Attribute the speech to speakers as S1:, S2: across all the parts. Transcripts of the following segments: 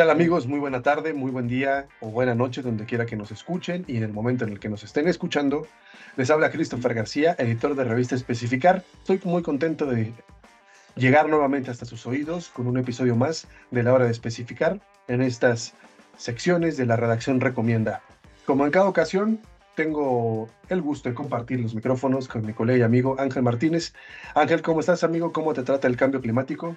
S1: tal amigos? Muy buena tarde, muy buen día o buena noche donde quiera que nos escuchen y en el momento en el que nos estén escuchando. Les habla Christopher García, editor de revista Especificar. Estoy muy contento de llegar nuevamente hasta sus oídos con un episodio más de la hora de especificar en estas secciones de la redacción recomienda. Como en cada ocasión, tengo el gusto de compartir los micrófonos con mi colega y amigo Ángel Martínez. Ángel, ¿cómo estás amigo? ¿Cómo te trata el cambio climático?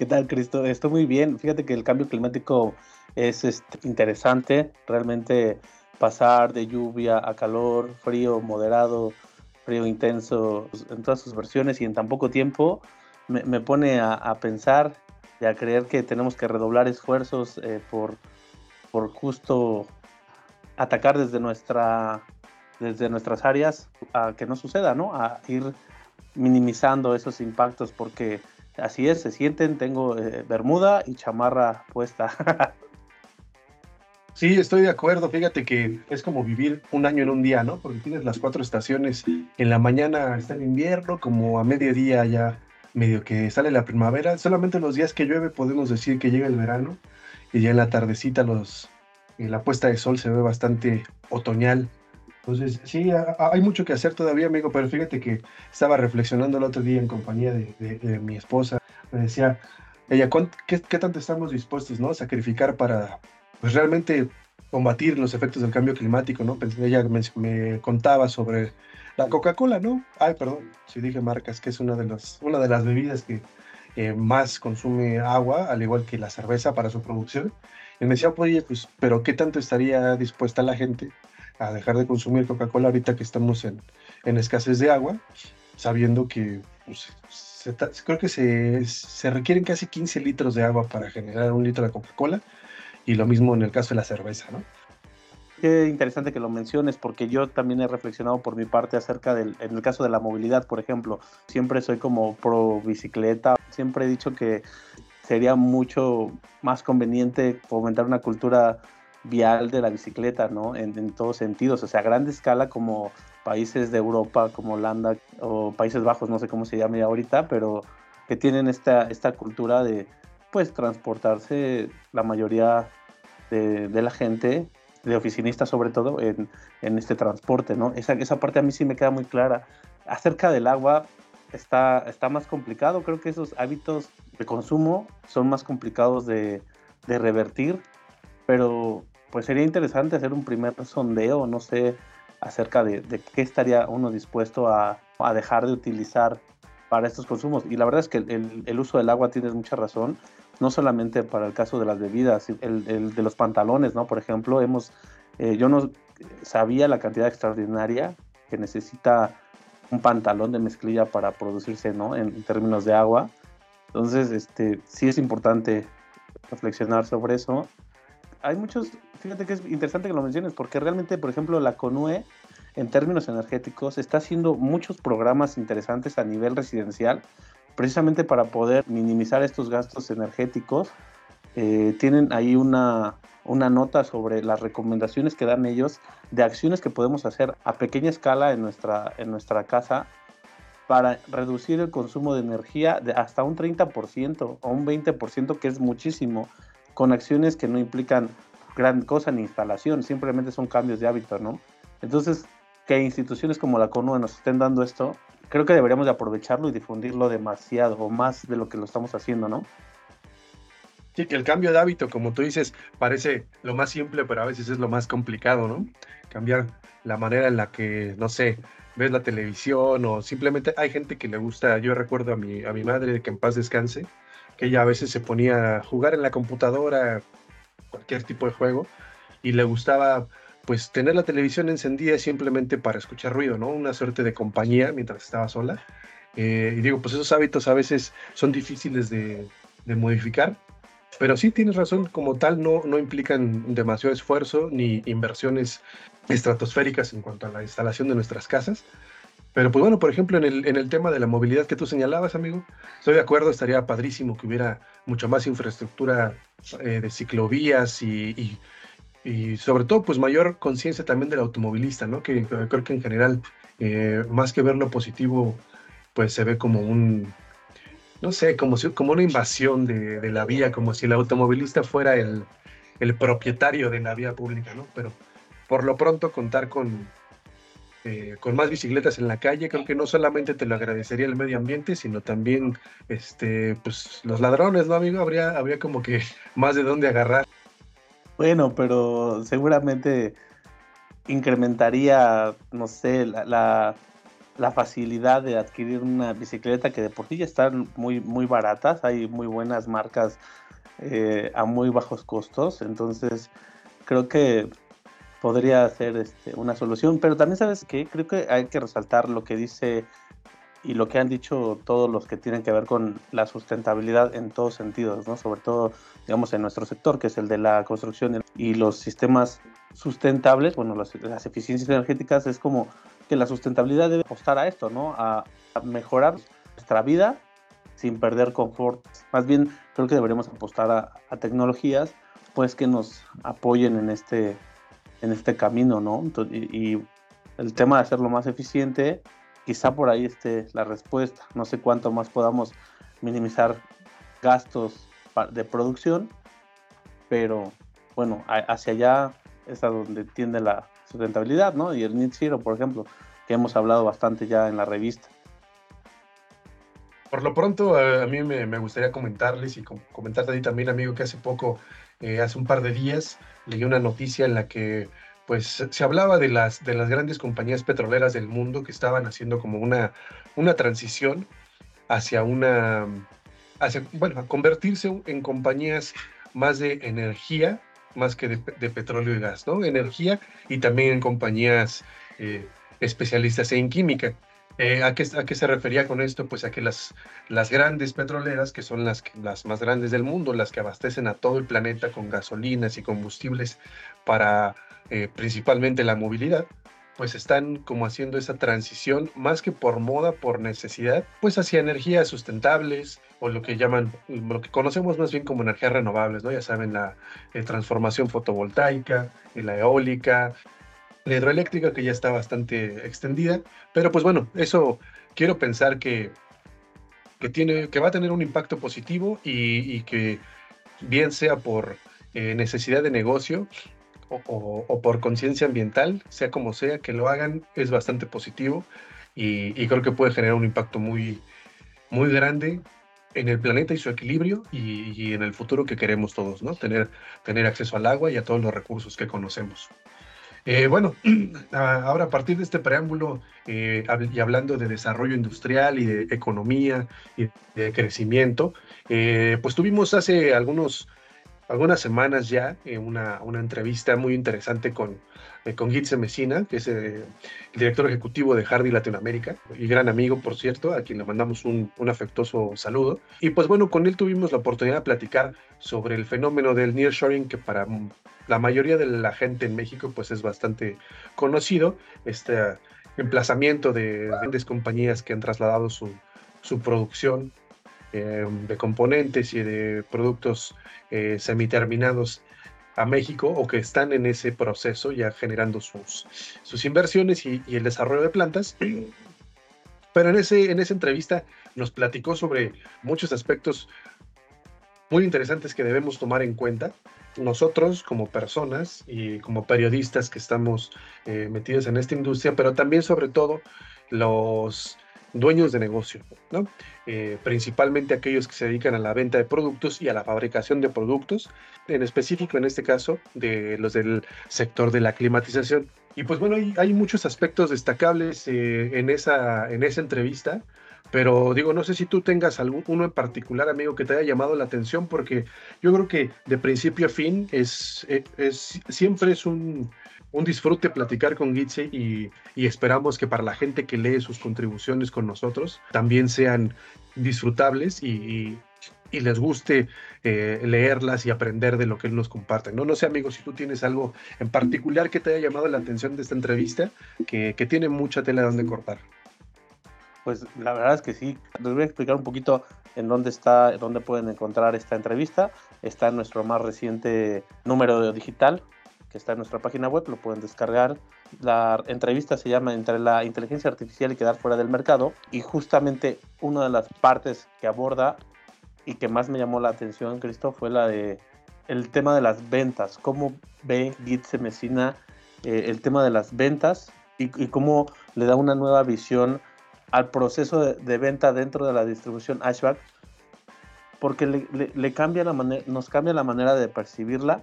S2: ¿Qué tal, Cristo? Estoy muy bien. Fíjate que el cambio climático es este, interesante. Realmente pasar de lluvia a calor, frío moderado, frío intenso, en todas sus versiones y en tan poco tiempo, me, pone a, pensar y a creer que tenemos que redoblar esfuerzos eh, por, por justo atacar desde, nuestra, desde nuestras áreas a que no suceda, ¿no? A ir minimizando esos impactos porque Así es, se sienten, tengo eh, bermuda y chamarra puesta.
S1: sí, estoy de acuerdo. Fíjate que es como vivir un año en un día, ¿no? Porque tienes las cuatro estaciones. En la mañana está el invierno, como a mediodía ya medio que sale la primavera. Solamente los días que llueve podemos decir que llega el verano. Y ya en la tardecita los, la puesta de sol se ve bastante otoñal. Entonces, sí, hay mucho que hacer todavía, amigo, pero fíjate que estaba reflexionando el otro día en compañía de, mi esposa. Me decía, ella, ¿qué, tanto estamos dispuestos ¿no? a sacrificar para pues, realmente combatir los efectos del cambio climático? ¿no? Ella me, contaba sobre la Coca-Cola, ¿no? Ay, perdón, si dije marcas, que es una de, los, una de las bebidas que eh, más consume agua, al igual que la cerveza para su producción. Y me decía, oye, pues, pero ¿qué tanto estaría dispuesta la gente a dejar de consumir Coca-Cola ahorita que estamos en, en, escasez de agua, sabiendo que pues, creo que se, se, requieren casi 15 litros de agua para generar un litro de Coca-Cola y lo mismo en el caso de la cerveza, ¿no?
S2: Qué interesante que lo menciones porque yo también he reflexionado por mi parte acerca del, en el caso de la movilidad, por ejemplo, siempre soy como pro bicicleta, siempre he dicho que sería mucho más conveniente fomentar una cultura vial de la bicicleta, ¿no? En, todos sentidos, o sea, a gran escala como países de Europa, como Holanda o Países Bajos, no sé cómo se llama ahorita, pero que tienen esta, esta cultura de, pues, transportarse la mayoría de, la gente, de oficinistas sobre todo, en, en, este transporte, ¿no? Esa, esa parte a mí sí me queda muy clara. Acerca del agua, está, está más complicado, creo que esos hábitos de consumo son más complicados de, de revertir, pero pues sería interesante hacer un primer sondeo, no sé, acerca de, qué estaría uno dispuesto a, dejar de utilizar para estos consumos. Y la verdad es que el, uso del agua tienes mucha razón, no solamente para el caso de las bebidas, el, de los pantalones, ¿no? Por ejemplo, hemos, eh, yo no sabía la cantidad extraordinaria que necesita un pantalón de mezclilla para producirse, ¿no? En, en términos de agua. Entonces, este, sí es importante reflexionar sobre eso hay muchos, fíjate que es interesante que lo menciones, porque realmente, por ejemplo, la CONUE, en términos energéticos, está haciendo muchos programas interesantes a nivel residencial, precisamente para poder minimizar estos gastos energéticos. Eh, tienen ahí una, una nota sobre las recomendaciones que dan ellos de acciones que podemos hacer a pequeña escala en nuestra, en nuestra casa para reducir el consumo de energía de hasta un 30% o un 20%, que es muchísimo con acciones que no implican gran cosa ni instalación, simplemente son cambios de hábito, ¿no? Entonces, que instituciones como la CONUE nos estén dando esto, creo que deberíamos de aprovecharlo y difundirlo demasiado o más de lo que lo estamos haciendo, ¿no?
S1: Sí, que el cambio de hábito, como tú dices, parece lo más simple, pero a veces es lo más complicado, ¿no? Cambiar la manera en la que, no sé, ves la televisión o simplemente hay gente que le gusta, yo recuerdo a mi, a mi madre que en paz descanse, que ella a veces se ponía a jugar en la computadora, cualquier tipo de juego, y le gustaba pues tener la televisión encendida simplemente para escuchar ruido, ¿no? Una suerte de compañía mientras estaba sola. Eh, y digo, pues esos hábitos a veces son difíciles de, modificar, pero sí tienes razón, como tal no, no implican demasiado esfuerzo ni inversiones estratosféricas en cuanto a la instalación de nuestras casas. Pero pues bueno, por ejemplo, en el, en el tema de la movilidad que tú señalabas, amigo, estoy de acuerdo, estaría padrísimo que hubiera mucha más infraestructura eh, de ciclovías y, y, sobre todo pues mayor conciencia también del automovilista, ¿no? Que, creo que en general, eh, más que ver lo positivo, pues se ve como un, no sé, como, si, como una invasión de, de la vía, como si el automovilista fuera el, el propietario de la vía pública, ¿no? Pero por lo pronto contar con, eh, con más bicicletas en la calle, creo que no solamente te lo agradecería el medio ambiente, sino también este, pues, los ladrones, ¿no, amigo? Habría, habría como que más de dónde agarrar.
S2: Bueno, pero seguramente incrementaría, no sé, la, la, facilidad de adquirir una bicicleta que de por sí ya están muy, muy baratas, hay muy buenas marcas eh, a muy bajos costos, entonces creo que podría ser este, una solución, pero también sabes que creo que hay que resaltar lo que dice y lo que han dicho todos los que tienen que ver con la sustentabilidad en todos sentidos, ¿no? sobre todo digamos en nuestro sector que es el de la construcción y los sistemas sustentables, bueno, las, eficiencias energéticas es como que la sustentabilidad debe apostar a esto, ¿no? A, mejorar nuestra vida sin perder confort. Más bien creo que deberíamos apostar a, a tecnologías pues que nos apoyen en este en este camino, ¿no? y, el tema de hacerlo más eficiente, quizá por ahí esté la respuesta. No sé cuánto más podamos minimizar gastos de producción, pero bueno, hacia allá es a donde tiende la sustentabilidad, ¿no? Y el Net Zero, por ejemplo, que hemos hablado bastante ya en la revista.
S1: Por lo pronto, a mí me, gustaría comentarles y comentarte a ti también, amigo, que hace poco, eh, hace un par de días, leí una noticia en la que pues se hablaba de las, de las grandes compañías petroleras del mundo que estaban haciendo como una, una transición hacia una, hacia, bueno, a convertirse en compañías más de energía, más que de, petróleo y gas, ¿no? Energía y también en compañías eh, especialistas en química. Eh, ¿a, qué, ¿a, qué, se refería con esto? Pues a que las, las grandes petroleras, que son las, las más grandes del mundo, las que abastecen a todo el planeta con gasolinas y combustibles para eh, principalmente la movilidad, pues están como haciendo esa transición más que por moda, por necesidad, pues hacia energías sustentables o lo que llaman, lo que conocemos más bien como energías renovables, ¿no? Ya saben, la eh, transformación fotovoltaica, la eólica, la hidroeléctrica que ya está bastante extendida, pero pues bueno, eso quiero pensar que, que, tiene, que va a tener un impacto positivo y, que bien sea por eh, necesidad de negocio o, por conciencia ambiental, sea como sea, que lo hagan es bastante positivo y, creo que puede generar un impacto muy, muy grande en el planeta y su equilibrio y, en el futuro que queremos todos, ¿no? Tener, tener acceso al agua y a todos los recursos que conocemos. Eh, bueno, ahora a partir de este preámbulo eh, y hablando de desarrollo industrial y de economía y de crecimiento, eh, pues tuvimos hace algunos, algunas semanas ya una, una entrevista muy interesante con, con Gitze Messina, que es el director ejecutivo de Hardy Latinoamérica y gran amigo, por cierto, a quien le mandamos un, un, afectuoso saludo. Y pues bueno, con él tuvimos la oportunidad de platicar sobre el fenómeno del nearshoring, que para la mayoría de la gente en México pues es bastante conocido, este emplazamiento de grandes compañías que han trasladado su, su producción eh, de componentes y de productos eh, semiterminados a México o que están en ese proceso ya generando sus, sus inversiones y, y el desarrollo de plantas. Pero en, ese, en esa entrevista nos platicó sobre muchos aspectos muy interesantes que debemos tomar en cuenta nosotros como personas y como periodistas que estamos eh, metidos en esta industria, pero también sobre todo los dueños de negocio, ¿no? Eh, principalmente aquellos que se dedican a la venta de productos y a la fabricación de productos, en específico en este caso de los del sector de la climatización. Y pues bueno, hay, hay muchos aspectos destacables eh, en, esa, en esa entrevista. Pero digo, no sé si tú tengas alguno en particular, amigo, que te haya llamado la atención, porque yo creo que de principio a fin es, e, es, siempre es un, un disfrute platicar con Gitze y, y, esperamos que para la gente que lee sus contribuciones con nosotros también sean disfrutables y, y, les guste eh, leerlas y aprender de lo que él nos comparte. No, no sé, amigo, si tú tienes algo en particular que te haya llamado la atención de esta entrevista, que, que tiene mucha tela de donde cortar.
S2: Pues la verdad es que sí. Les voy a explicar un poquito en dónde está, dónde pueden encontrar esta entrevista. Está en nuestro más reciente número digital, que está en nuestra página web, lo pueden descargar. La entrevista se llama Entre la inteligencia artificial y quedar fuera del mercado y justamente una de las partes que aborda y que más me llamó la atención, Cristo, fue la de el tema de las ventas. ¿Cómo ve Gitze Messina eh, el tema de las ventas y, cómo le da una nueva visión al proceso de, venta dentro de la distribución Ashback? Porque le, cambia la nos cambia la manera de percibirla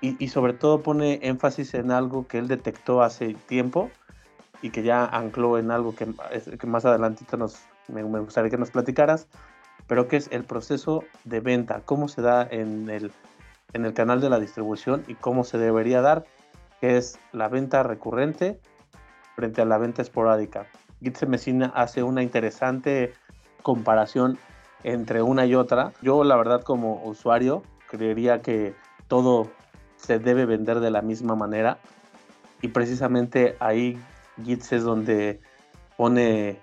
S2: y, sobre todo pone énfasis en algo que él detectó hace tiempo y que ya ancló en algo que, que más adelantito nos, me, gustaría que nos platicaras, pero que es el proceso de venta, cómo se da en el, en el canal de la distribución y cómo se debería dar, que es la venta recurrente frente a la venta esporádica. Gitze Messina hace una interesante comparación entre una y otra. Yo la verdad como usuario creería que todo se debe vender de la misma manera y precisamente ahí Gitz es donde pone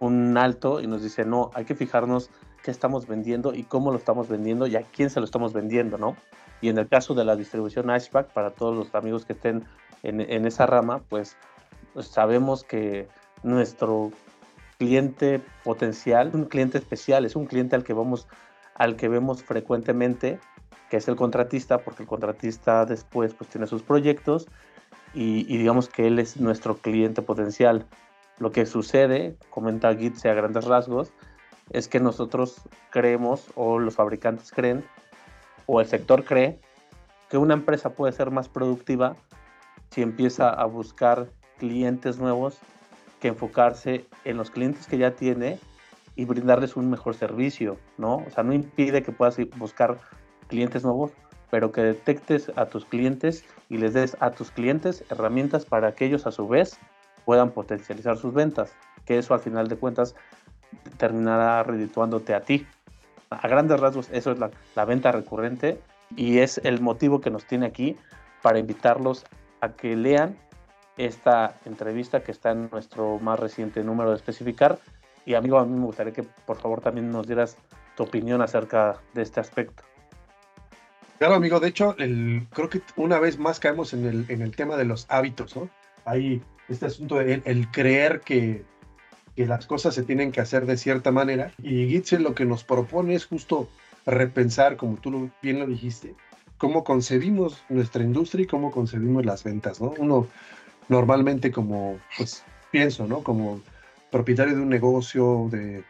S2: un alto y nos dice, no, hay que fijarnos qué estamos vendiendo y cómo lo estamos vendiendo y a quién se lo estamos vendiendo, ¿no? Y en el caso de la distribución Ashback, para todos los amigos que estén en, esa rama, pues, pues, sabemos que nuestro cliente potencial, un cliente especial, es un cliente al que vamos, al que vemos frecuentemente, que es el contratista, porque el contratista después pues tiene sus proyectos y, digamos que él es nuestro cliente potencial. Lo que sucede, comenta Gitze a grandes rasgos, es que nosotros creemos o los fabricantes creen o el sector cree que una empresa puede ser más productiva si empieza a buscar clientes nuevos enfocarse en los clientes que ya tiene y brindarles un mejor servicio, ¿no? O sea, no impide que puedas buscar clientes nuevos, pero que detectes a tus clientes y les des a tus clientes herramientas para que ellos a su vez puedan potencializar sus ventas, que eso al final de cuentas terminará redituándote a ti. A grandes rasgos, eso es la, venta recurrente y es el motivo que nos tiene aquí para invitarlos a que lean esta entrevista que está en nuestro más reciente número de especificar. Y amigo, a mí me gustaría que por favor también nos dieras tu opinión acerca de este aspecto.
S1: Claro, amigo, de hecho, el, creo que una vez más caemos en el, en el tema de los hábitos, ¿no? Hay este asunto de el, creer que, que, las cosas se tienen que hacer de cierta manera. Y Gitze lo que nos propone es justo repensar, como tú bien lo dijiste, cómo concebimos nuestra industria y cómo concebimos las ventas, ¿no? Uno normalmente como, pues pienso, ¿no? Como propietario de un negocio, de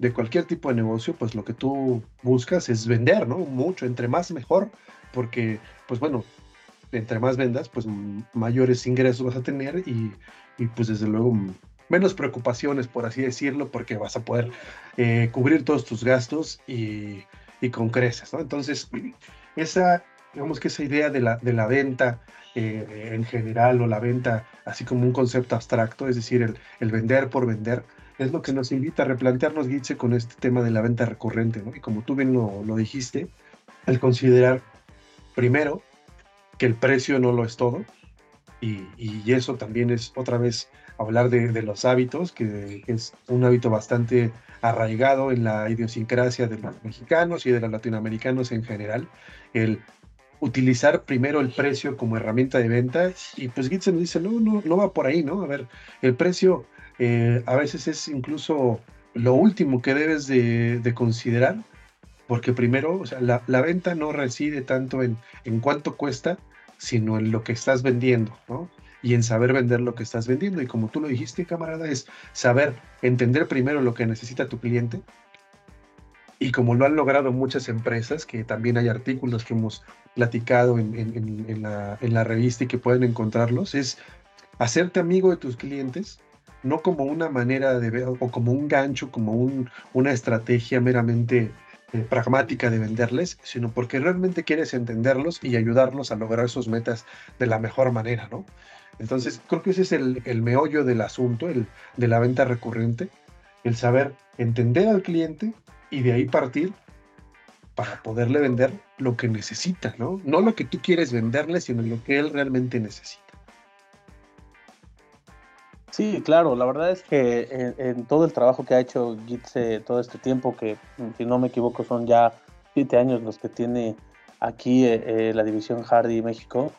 S1: de cualquier tipo de negocio, pues lo que tú buscas es vender, ¿no? Mucho, entre más mejor, porque, pues bueno, entre más vendas, pues mayores ingresos vas a tener y, pues desde luego menos preocupaciones, por así decirlo, porque vas a poder eh, cubrir todos tus gastos y, con creces, ¿no? Entonces, esa, digamos que esa idea de la, de la venta eh, en general o la venta así como un concepto abstracto, es decir, el, vender por vender, es lo que nos invita a replantearnos, Gitze, con este tema de la venta recurrente. Y como tú bien lo, dijiste, al considerar primero que el precio no lo es todo, y, eso también es otra vez hablar de, los hábitos, que, es un hábito bastante arraigado en la idiosincrasia de los mexicanos y de los latinoamericanos en general, el utilizar primero el precio como herramienta de venta y pues nos dice, no, no, no va por ahí, ¿no? A ver, el precio eh, a veces es incluso lo último que debes de, considerar, porque primero, o sea, la, venta no reside tanto en, en cuánto cuesta, sino en lo que estás vendiendo, ¿no? Y en saber vender lo que estás vendiendo. Y como tú lo dijiste, camarada, es saber entender primero lo que necesita tu cliente. Y como lo han logrado muchas empresas, que también hay artículos que hemos platicado en, la, revista y que pueden encontrarlos, es hacerte amigo de tus clientes no como una manera de ver o como un gancho, como una estrategia meramente eh, pragmática de venderles, sino porque realmente quieres entenderlos y ayudarlos a lograr sus metas de la mejor manera, ¿no? Entonces, creo que ese es el, meollo del asunto, el, de la venta recurrente, el saber entender al cliente y de ahí partir para poderle vender lo que necesita, ¿no? No lo que tú quieres venderle, sino lo que él realmente necesita.
S2: Sí, claro, la verdad es que en, todo el trabajo que ha hecho Gitze todo este tiempo, que si no me equivoco son ya siete años los que tiene aquí eh, la división Hardy México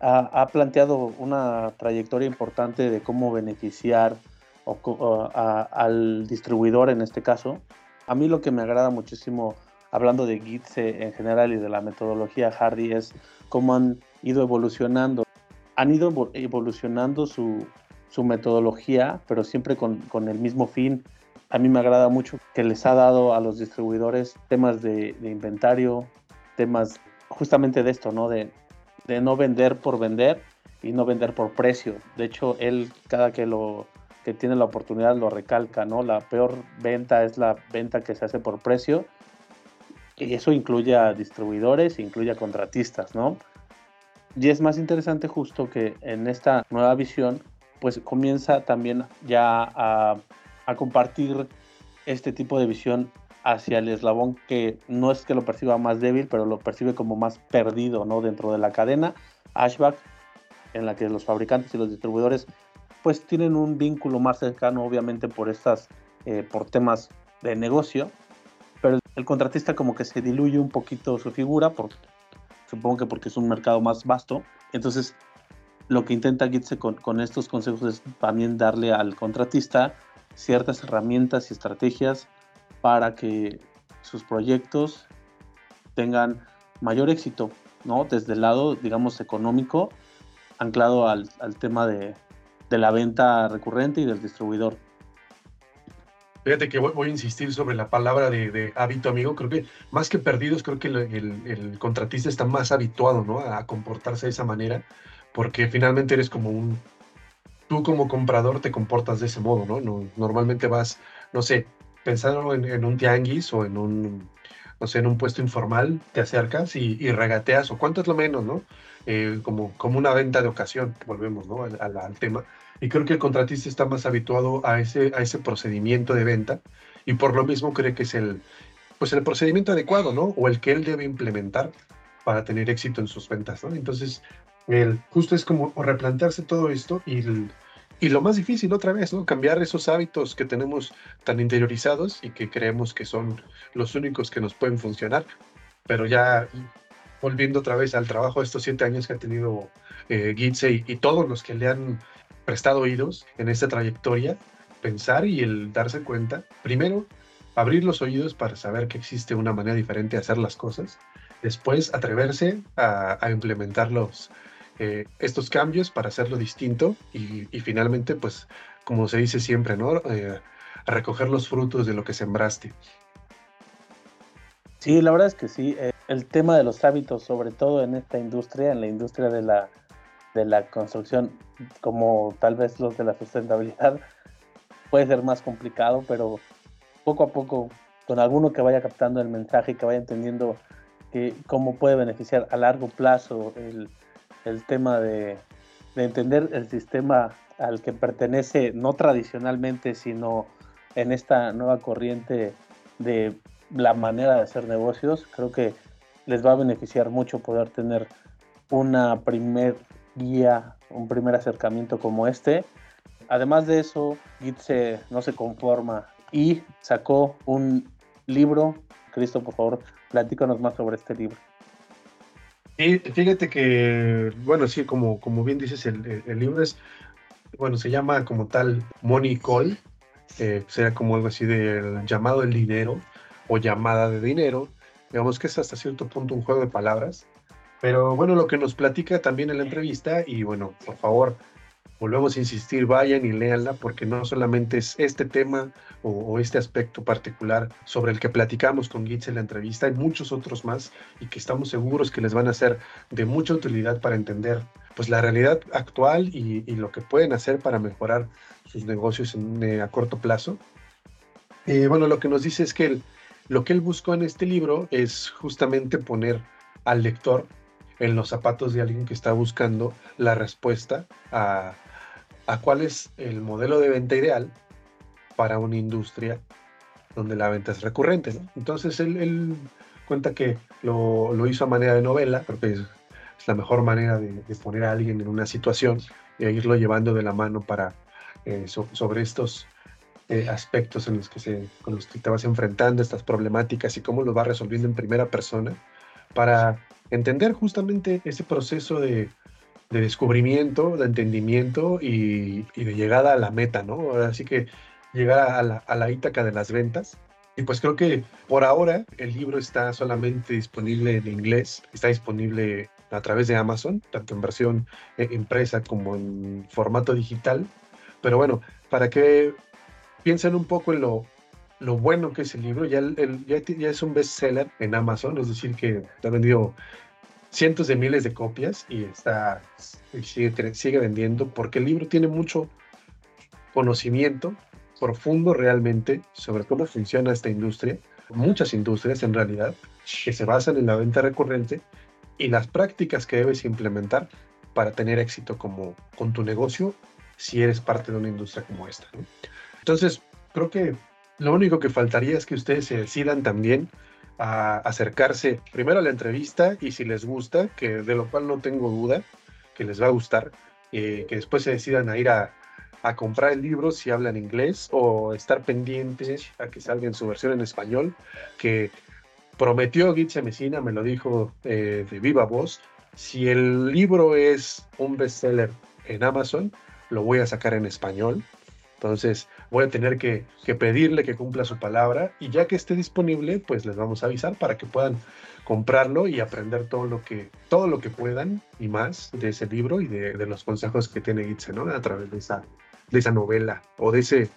S2: ha, planteado una trayectoria importante de cómo beneficiar al distribuidor en este caso. A mí lo que me agrada muchísimo, hablando de Gitse en general y de la metodología Hardy, es cómo han ido evolucionando. Han ido evolucionando su, su metodología, pero siempre con, con, el mismo fin. A mí me agrada mucho que les ha dado a los distribuidores temas de, de inventario, temas justamente de esto, ¿no? De, de no vender por vender y no vender por precio. De hecho, él cada que lo que tiene la oportunidad lo recalca, ¿no? La peor venta es la venta que se hace por precio y eso incluye a distribuidores, incluye a contratistas, ¿no? Y es más interesante justo que en esta nueva visión, pues comienza también ya a, compartir este tipo de visión hacia el eslabón que no es que lo perciba más débil, pero lo percibe como más perdido ¿no? dentro de la cadena Ashback, en la que los fabricantes y los distribuidores pues tienen un vínculo más cercano, obviamente por estas, eh, por temas de negocio, el contratista como que se diluye un poquito su figura, por, supongo que porque es un mercado más vasto, entonces lo que intenta Gitze con, con estos consejos es también darle al contratista ciertas herramientas y estrategias para que sus proyectos tengan mayor éxito, ¿no? Desde el lado, digamos, económico, anclado al, tema de, la venta recurrente y del distribuidor.
S1: Fíjate que voy, a insistir sobre la palabra de, hábito, amigo. Creo que más que perdidos, creo que el, contratista está más habituado ¿no? a comportarse de esa manera, porque finalmente eres como un... Tú como comprador te comportas de ese modo, ¿no? no normalmente vas, no sé, pensando en, un tianguis o en un, no sé, en un puesto informal, te acercas y, regateas, o cuánto es lo menos, ¿no? Eh, como, como una venta de ocasión, volvemos, ¿no? Al, al, tema. Y creo que el contratista está más habituado a ese, a ese procedimiento de venta y por lo mismo cree que es el, pues el procedimiento adecuado, ¿no? O el que él debe implementar para tener éxito en sus ventas, ¿no? Entonces, el, justo es como replantearse todo esto y el, y lo más difícil otra vez, ¿no? Cambiar esos hábitos que tenemos tan interiorizados y que creemos que son los únicos que nos pueden funcionar. Pero ya volviendo otra vez al trabajo de estos siete años que ha tenido eh, Gitze y, todos los que le han prestado oídos en esta trayectoria, pensar y el darse cuenta, primero, abrir los oídos para saber que existe una manera diferente de hacer las cosas, después atreverse a, a implementarlos eh, estos cambios para hacerlo distinto y, finalmente, pues, como se dice siempre, ¿no? Eh, recoger los frutos de lo que sembraste.
S2: Sí, la verdad es que sí. Eh, el tema de los hábitos, sobre todo en esta industria, en la industria de la, de la construcción, como tal vez los de la sustentabilidad, puede ser más complicado, pero poco a poco, con alguno que vaya captando el mensaje y que vaya entendiendo que, cómo puede beneficiar a largo plazo el, el tema de, entender el sistema al que pertenece, no tradicionalmente, sino en esta nueva corriente de la manera de hacer negocios, creo que les va a beneficiar mucho poder tener una primer guía, un primer acercamiento como este. Además de eso, Git no se conforma y sacó un libro. Cristo, por favor, platícanos más sobre este libro.
S1: Y fíjate que, bueno, sí, como, como bien dices, el, libro es, bueno, se llama como tal Money Call, eh, será como algo así del llamado del dinero o llamada de dinero. Digamos que es hasta cierto punto un juego de palabras. Pero bueno, lo que nos platica también en la entrevista, y bueno, por favor, volvemos a insistir, vayan y léanla, porque no solamente es este tema o, este aspecto particular sobre el que platicamos con Gitz en la entrevista, hay muchos otros más y que estamos seguros que les van a ser de mucha utilidad para entender pues la realidad actual y, lo que pueden hacer para mejorar sus negocios en, eh, a corto plazo. Eh, bueno, lo que nos dice es que lo que él buscó en este libro es justamente poner al lector en los zapatos de alguien que está buscando la respuesta a, a cuál es el modelo de venta ideal para una industria donde la venta es recurrente. Entonces él, cuenta que lo, hizo a manera de novela, porque es, la mejor manera de, poner a alguien en una situación y irlo llevando de la mano para, eh, sobre estos eh, aspectos en los que se, con los que te vas enfrentando, estas problemáticas y cómo lo va resolviendo en primera persona para entender justamente ese proceso de, descubrimiento, de entendimiento y, de llegada a la meta, ¿no? Así que llegar a la, a la ítaca de las ventas. Y pues creo que por ahora el libro está solamente disponible en inglés, está disponible a través de Amazon, tanto en versión eh, impresa como en formato digital. Pero bueno, para que piensen un poco en lo, lo bueno que es el libro, ya, el, ya, es un bestseller en Amazon, es decir, que ha vendido cientos de miles de copias y está sigue, sigue vendiendo porque el libro tiene mucho conocimiento profundo realmente sobre cómo funciona esta industria, muchas industrias en realidad, que se basan en la venta recurrente y las prácticas que debes implementar para tener éxito como con tu negocio si eres parte de una industria como esta. Entonces, creo que lo único que faltaría es que ustedes se decidan también a acercarse primero a la entrevista y si les gusta, que de lo cual no tengo duda, que les va a gustar, eh, que después se decidan a ir a, comprar el libro si hablan inglés o estar pendientes a que salga en su versión en español, que prometió Mesina, me lo dijo eh, de viva voz, si el libro es un bestseller en Amazon, lo voy a sacar en español. Entonces voy a tener que, que, pedirle que cumpla su palabra y ya que esté disponible, pues les vamos a avisar para que puedan comprarlo y aprender todo lo que, todo lo que puedan y más de ese libro y de, de los consejos que tiene Gitze, ¿no? A través de esa, de esa novela o de ese,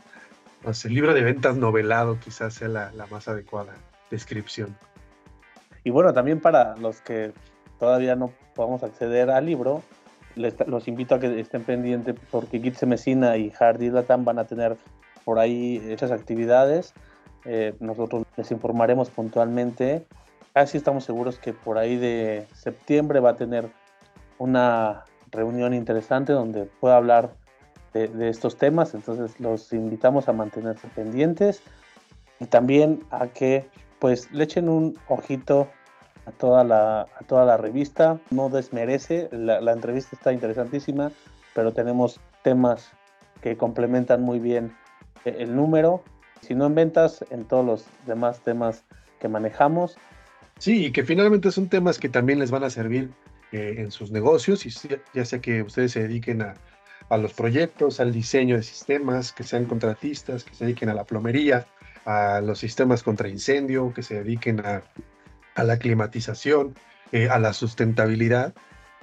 S1: libro de ventas novelado quizás sea la, más adecuada descripción.
S2: Y bueno, también para los que todavía no podamos acceder al libro, los invito a que estén pendientes porque Gitze Mesina y Hardy Latam van a tener por ahí esas actividades. Eh, nosotros les informaremos puntualmente. Casi estamos seguros que por ahí de septiembre va a tener una reunión interesante donde pueda hablar de, estos temas, entonces los invitamos a mantenerse pendientes y también a que pues le echen un ojito a toda la, a toda la revista, no desmerece, la, la entrevista está interesantísima, pero tenemos temas que complementan muy bien el número, si no en ventas, en todos los demás temas que manejamos.
S1: Sí, y que finalmente son temas que también les van a servir eh, en sus negocios, ya sea que ustedes se dediquen a, a los proyectos, al diseño de sistemas, que sean contratistas, que se dediquen a la plomería, a los sistemas contra incendio, que se dediquen a, la climatización, eh, a la sustentabilidad.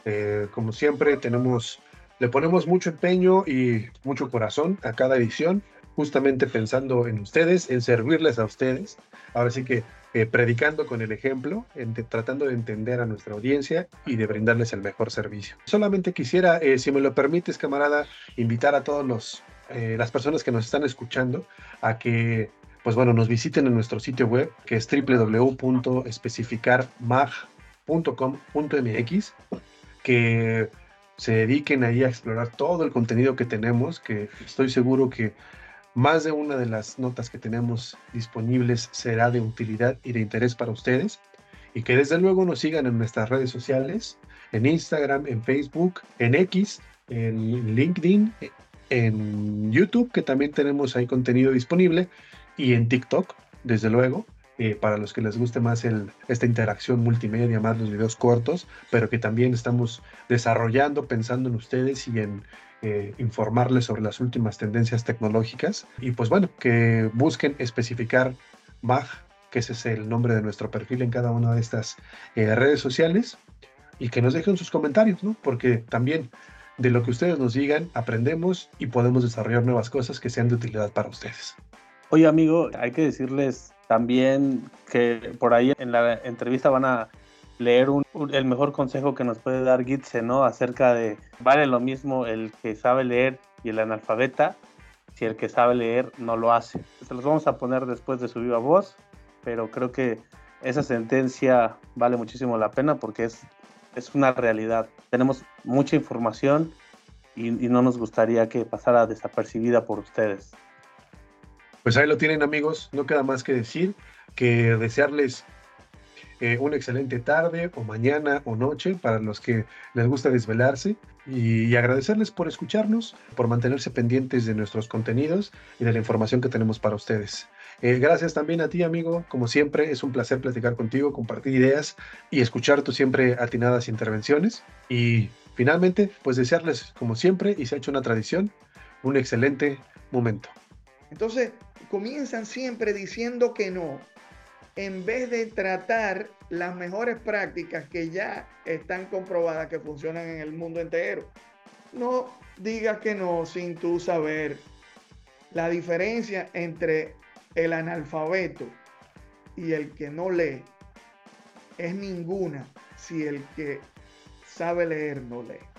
S1: Eh, como siempre, tenemos, le ponemos mucho empeño y mucho corazón a cada edición, justamente pensando en ustedes, en servirles a ustedes. Ahora sí que eh, predicando con el ejemplo, tratando de entender a nuestra audiencia y de brindarles el mejor servicio. Solamente quisiera, eh, si me lo permites, camarada, invitar a todas eh, las personas que nos están escuchando a que, pues bueno, nos visiten en nuestro sitio web, que es www.especificarmag.com.mx, que se dediquen ahí a explorar todo el contenido que tenemos, que estoy seguro que más de una de las notas que tenemos disponibles será de utilidad y de interés para ustedes. Y que desde luego nos sigan en nuestras redes sociales, en Instagram, en Facebook, en X, en LinkedIn, en YouTube, que también tenemos ahí contenido disponible, y en TikTok, desde luego. Eh, para los que les guste más esta interacción multimedia, más los videos cortos, pero que también estamos desarrollando, pensando en ustedes y en eh, informarles sobre las últimas tendencias tecnológicas y pues bueno, que busquen especificar MAG, que ese es el nombre de nuestro perfil en cada una de estas eh, redes sociales y que nos dejen sus comentarios, ¿no? Porque también de lo que ustedes nos digan aprendemos y podemos desarrollar nuevas cosas que sean de utilidad para ustedes.
S2: Oye amigo, hay que decirles también que por ahí en la entrevista van a leer el mejor consejo que nos puede dar Gitze, ¿no? Acerca de, vale lo mismo el que sabe leer y el analfabeta, si el que sabe leer no lo hace. Se los vamos a poner después de su viva voz, pero creo que esa sentencia vale muchísimo la pena porque es, es una realidad. Tenemos mucha información y, y no nos gustaría que pasara desapercibida por ustedes.
S1: Pues ahí lo tienen amigos, no queda más que decir que desearles eh, una excelente tarde o mañana o noche para los que les gusta desvelarse y, agradecerles por escucharnos, por mantenerse pendientes de nuestros contenidos y de la información que tenemos para ustedes. Eh, gracias también a ti, amigo. Como siempre, es un placer platicar contigo, compartir ideas y escuchar tus siempre atinadas intervenciones. Y finalmente, pues desearles, como siempre, y se ha hecho una tradición, un excelente momento.
S3: Entonces, comienzan siempre diciendo que no, en vez de tratar las mejores prácticas que ya están comprobadas que funcionan en el mundo entero. No digas que no sin tú saber la diferencia entre el analfabeto y el que no lee es ninguna si el que sabe leer no lee.